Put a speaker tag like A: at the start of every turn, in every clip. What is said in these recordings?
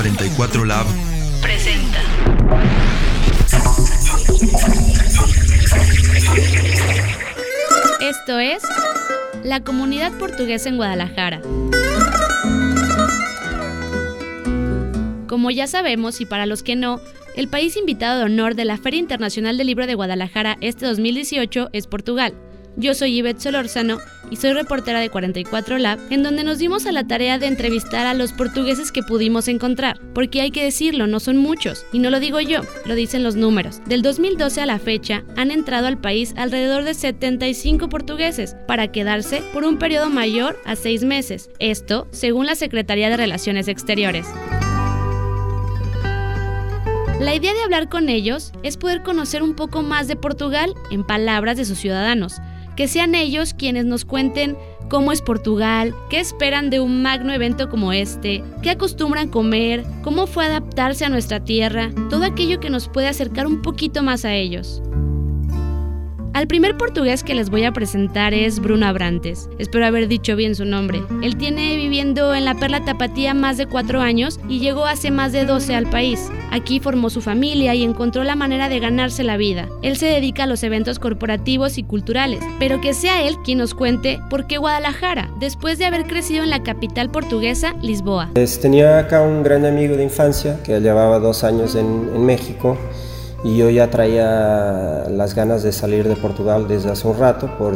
A: 44 Lab
B: presenta. Esto es la comunidad portuguesa en Guadalajara. Como ya sabemos, y para los que no, el país invitado de honor de la Feria Internacional del Libro de Guadalajara este 2018 es Portugal. Yo soy Yvette Solórzano y soy reportera de 44 Lab, en donde nos dimos a la tarea de entrevistar a los portugueses que pudimos encontrar. Porque hay que decirlo, no son muchos, y no lo digo yo, lo dicen los números. Del 2012 a la fecha, han entrado al país alrededor de 75 portugueses, para quedarse por un periodo mayor a seis meses. Esto, según la Secretaría de Relaciones Exteriores. La idea de hablar con ellos es poder conocer un poco más de Portugal en palabras de sus ciudadanos, que sean ellos quienes nos cuenten cómo es Portugal, qué esperan de un magno evento como este, qué acostumbran comer, cómo fue adaptarse a nuestra tierra, todo aquello que nos puede acercar un poquito más a ellos. Al primer portugués que les voy a presentar es Bruno Abrantes. Espero haber dicho bien su nombre. Él tiene viviendo en la Perla Tapatía más de cuatro años y llegó hace más de 12 al país. Aquí formó su familia y encontró la manera de ganarse la vida. Él se dedica a los eventos corporativos y culturales, pero que sea él quien nos cuente por qué Guadalajara, después de haber crecido en la capital portuguesa, Lisboa.
C: Pues, tenía acá un gran amigo de infancia que llevaba dos años en, en México y yo ya traía las ganas de salir de Portugal desde hace un rato, por,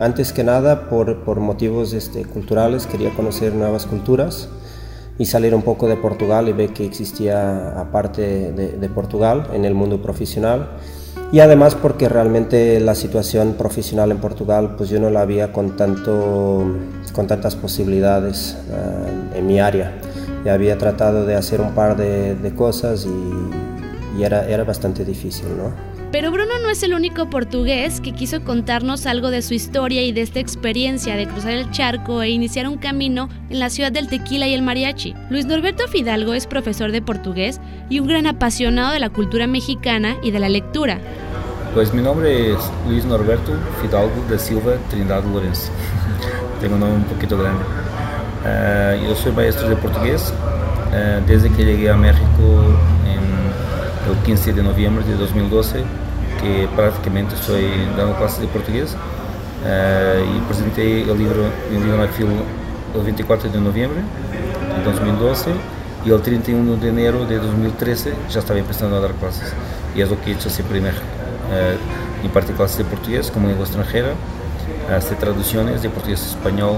C: antes que nada por, por motivos este, culturales, quería conocer nuevas culturas y salir un poco de Portugal y ver que existía aparte de, de, Portugal en el mundo profesional y además porque realmente la situación profesional en Portugal pues yo no la había con, tanto, con tantas posibilidades uh, en mi área. Ya había tratado de hacer un par de, de cosas y y era, era bastante difícil, ¿no?
B: Pero Bruno no es el único portugués que quiso contarnos algo de su historia y de esta experiencia de cruzar el charco e iniciar un camino en la ciudad del tequila y el mariachi. Luis Norberto Fidalgo es profesor de portugués y un gran apasionado de la cultura mexicana y de la lectura.
D: Pues mi nombre es Luis Norberto Fidalgo de Silva Trindade Lourenço. Tengo un nombre un poquito grande. Uh, yo soy maestro de portugués uh, desde que llegué a México el 15 de noviembre de 2012, que prácticamente estoy dando clases de portugués uh, y presentei o livro em Livro el 24 de noviembre de 2012 y el 31 de enero de 2013 ya estaba empezando a dar clases y es lo que he hecho siempre en México. Uh, impartir clases de portugués como lengua extranjera, hacer traducciones de portugués a español,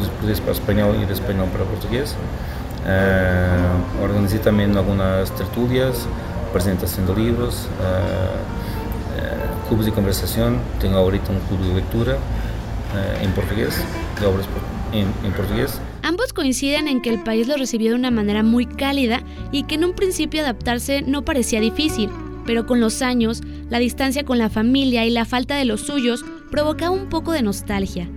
D: de portugués para español y de español para portugués. Uh, organizé también algunas tertulias, apresentação de livros, uh, uh, clubes de conversação. Tenho ahorita um clube de leitura uh, em português, de obras en, en portugués.
B: Ambos coinciden en que el país lo recibió de una manera muy cálida y que en un principio adaptarse no parecía difícil, pero con los años, la distancia con la familia y la falta de los suyos provocaba un poco de nostalgia.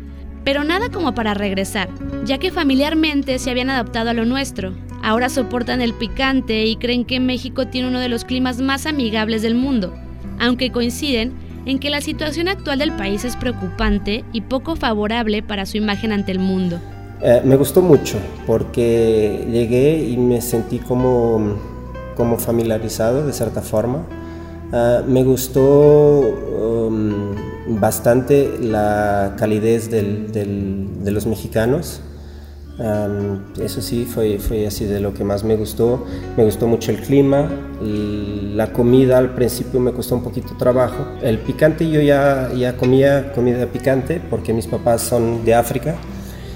B: Pero nada como para regresar, ya que familiarmente se habían adaptado a lo nuestro, Ahora soportan el picante y creen que México tiene uno de los climas más amigables del mundo, aunque coinciden en que la situación actual del país es preocupante y poco favorable para su imagen ante el mundo.
C: Eh, me gustó mucho porque llegué y me sentí como, como familiarizado de cierta forma. Uh, me gustó um, bastante la calidez del, del, de los mexicanos. Eso sí, fue, fue así de lo que más me gustó. Me gustó mucho el clima, la comida al principio me costó un poquito trabajo. El picante yo ya, ya comía comida picante porque mis papás son de África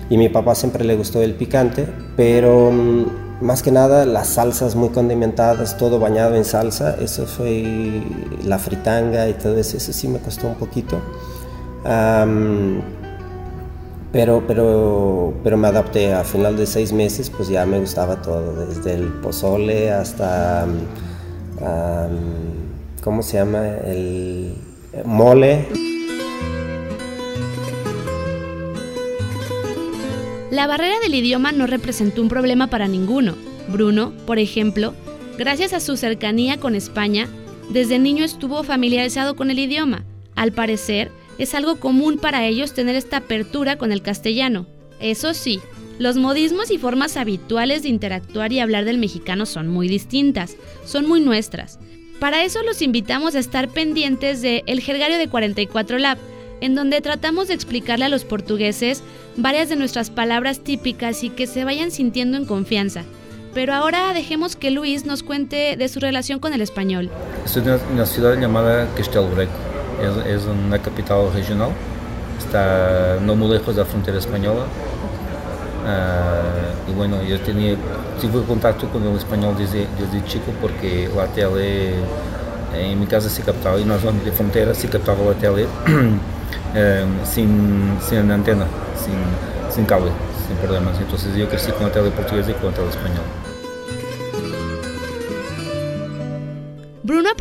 C: y mi papá siempre le gustó el picante, pero um, más que nada las salsas muy condimentadas, todo bañado en salsa, eso fue la fritanga y todo eso, sí me costó un poquito. Pero, pero, pero me adapté. A final de seis meses, pues ya me gustaba todo, desde el pozole hasta, um, ¿cómo se llama? El mole.
B: La barrera del idioma no representó un problema para ninguno. Bruno, por ejemplo, gracias a su cercanía con España, desde niño estuvo familiarizado con el idioma. Al parecer, es algo común para ellos tener esta apertura con el castellano. Eso sí, Los modismos y formas habituales de interactuar y hablar del mexicano son muy distintas, son muy nuestras. Para eso los invitamos a estar pendientes de El Jergario de 44 Lab, en donde tratamos de explicarle a los portugueses varias de nuestras palabras típicas y que se vayan sintiendo en confianza. Pero ahora dejemos que Luis nos cuente de su relación con el español.
D: Estoy en una ciudad llamada Castelo. Es, una capital regional. Está no muy lejos de la frontera española. Uh, y bueno, yo tenía, tuve contacto con el español desde, desde chico porque la tele en mi casa se captaba y en la zona de frontera se captaba la tele uh, sin, sin antena, sin, sin cable, sin problemas. Entonces yo crecí con la tele portuguesa y con la tele española.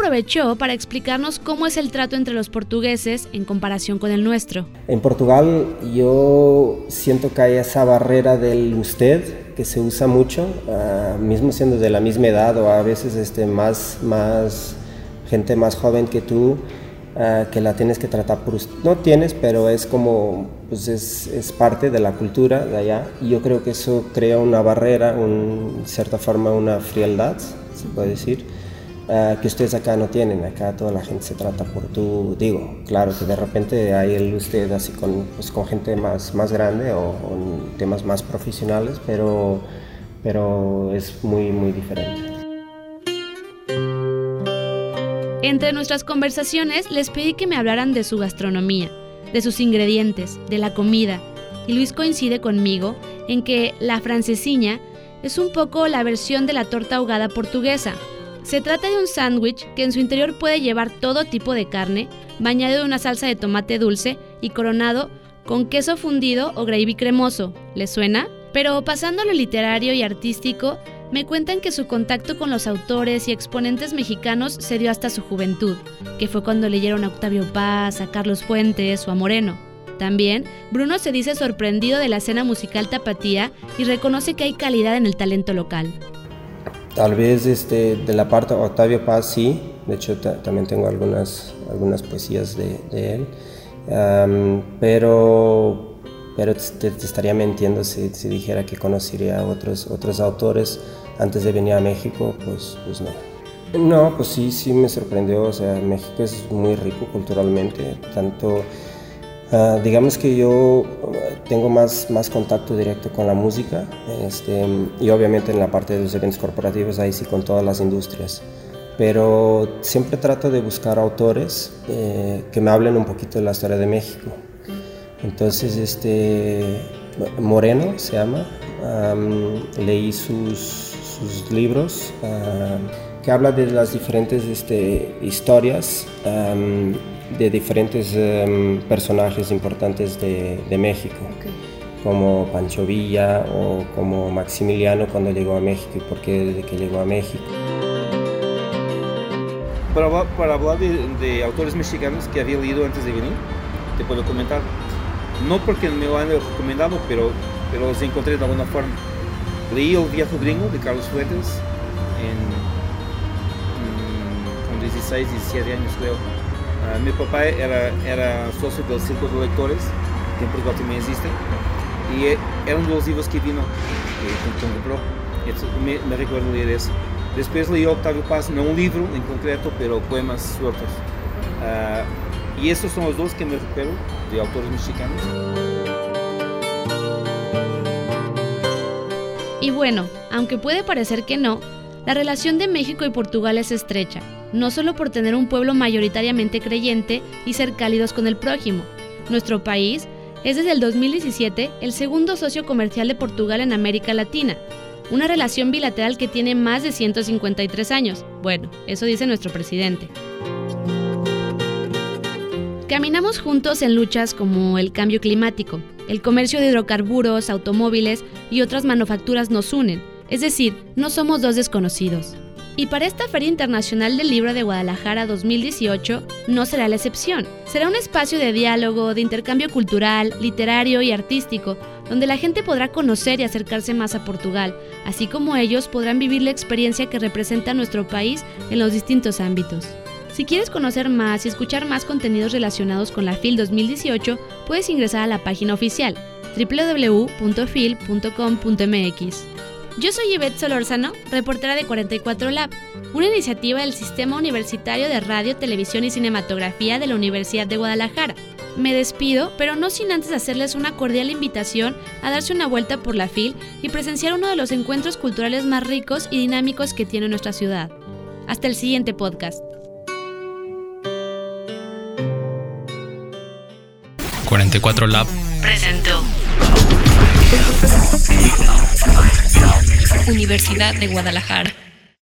B: Aprovechó para explicarnos cómo es el trato entre los portugueses en comparación con el nuestro.
C: En Portugal yo siento que hay esa barrera del usted que se usa mucho, uh, mismo siendo de la misma edad o a veces este, más, más gente más joven que tú, uh, que la tienes que tratar por usted. No tienes, pero es como, pues es, es, parte de la cultura de allá y yo creo que eso crea una barrera, en cierta forma una frialdad, se puede decir uh, que ustedes acá no tienen. Acá toda la gente se trata por tú. Digo, claro que de repente hay el usted así con, pues, con gente más, más grande o, o temas más profesionales, pero, pero es muy, muy diferente.
B: Entre nuestras conversaciones les pedí que me hablaran de su gastronomía, de sus ingredientes, de la comida, y Luis coincide conmigo en que la francesiña es un poco la versión de la torta ahogada portuguesa, se trata de un sándwich que en su interior puede llevar todo tipo de carne, bañado de una salsa de tomate dulce y coronado con queso fundido o gravy cremoso. ¿Le suena? Pero pasando a lo literario y artístico, me cuentan que su contacto con los autores y exponentes mexicanos se dio hasta su juventud, que fue cuando leyeron a Octavio Paz, a Carlos Fuentes o a Moreno. También, Bruno se dice sorprendido de la escena musical tapatía y reconoce que hay calidad en el talento local.
C: Tal vez este, de la parte de Octavio Paz sí, de hecho también tengo algunas, algunas poesías de, él, pero, pero te, estaría mintiendo si, si, dijera que conocería otros, otros autores. Antes de venir a México, pues, pues no. No, pues sí, sí me sorprendió, o sea, México es muy rico culturalmente, tanto Uh, digamos que yo tengo más, más contacto directo con la música este, y obviamente en la parte de los eventos corporativos ahí sí con todas las industrias. Pero siempre trato de buscar autores eh, que me hablen un poquito de la historia de México. Entonces, este, Moreno se llama, um, leí sus, sus libros. Uh, que habla de las diferentes este, historias um, de diferentes um, personajes importantes de, de México, okay. como Pancho Villa o como Maximiliano cuando llegó a México y por qué desde que llegó a México.
D: Para, para hablar de, de, autores mexicanos que había leído antes de venir, te puedo comentar. No porque me lo han recomendado, pero, pero los encontré de alguna forma. Leí El Viejo Gringo de Carlos Fuentes en 16, 17 anos, creo. Uh, meu papai era, era sócio do Círculo de Leitores, que em Portugal também existem, e era um dos livros que vino, que comprou. Me, me recuerdo ler esse. Depois li Octavio Paz, não um livro em concreto, pero poemas sueltos. Uh, e esses são os dois que me recuerdo de autores mexicanos.
B: Y bueno, aunque puede parecer que no, la relación de México y Portugal es estrecha, no solo por tener un pueblo mayoritariamente creyente y ser cálidos con el prójimo. Nuestro país es desde el 2017 el segundo socio comercial de Portugal en América Latina, una relación bilateral que tiene más de 153 años. Bueno, eso dice nuestro presidente. Caminamos juntos en luchas como el cambio climático, el comercio de hidrocarburos, automóviles y otras manufacturas nos unen, es decir, no somos dos desconocidos. Y para esta Feria Internacional del Libro de Guadalajara 2018 no será la excepción. Será un espacio de diálogo, de intercambio cultural, literario y artístico, donde la gente podrá conocer y acercarse más a Portugal, así como ellos podrán vivir la experiencia que representa nuestro país en los distintos ámbitos. Si quieres conocer más y escuchar más contenidos relacionados con la FIL 2018, puedes ingresar a la página oficial www.fil.com.mx. Yo soy Yvette Solórzano, reportera de 44 Lab, una iniciativa del Sistema Universitario de Radio, Televisión y Cinematografía de la Universidad de Guadalajara. Me despido, pero no sin antes hacerles una cordial invitación a darse una vuelta por la FIL y presenciar uno de los encuentros culturales más ricos y dinámicos que tiene nuestra ciudad. Hasta el siguiente podcast.
A: 44 Lab
B: presentó Universidad de Guadalajara.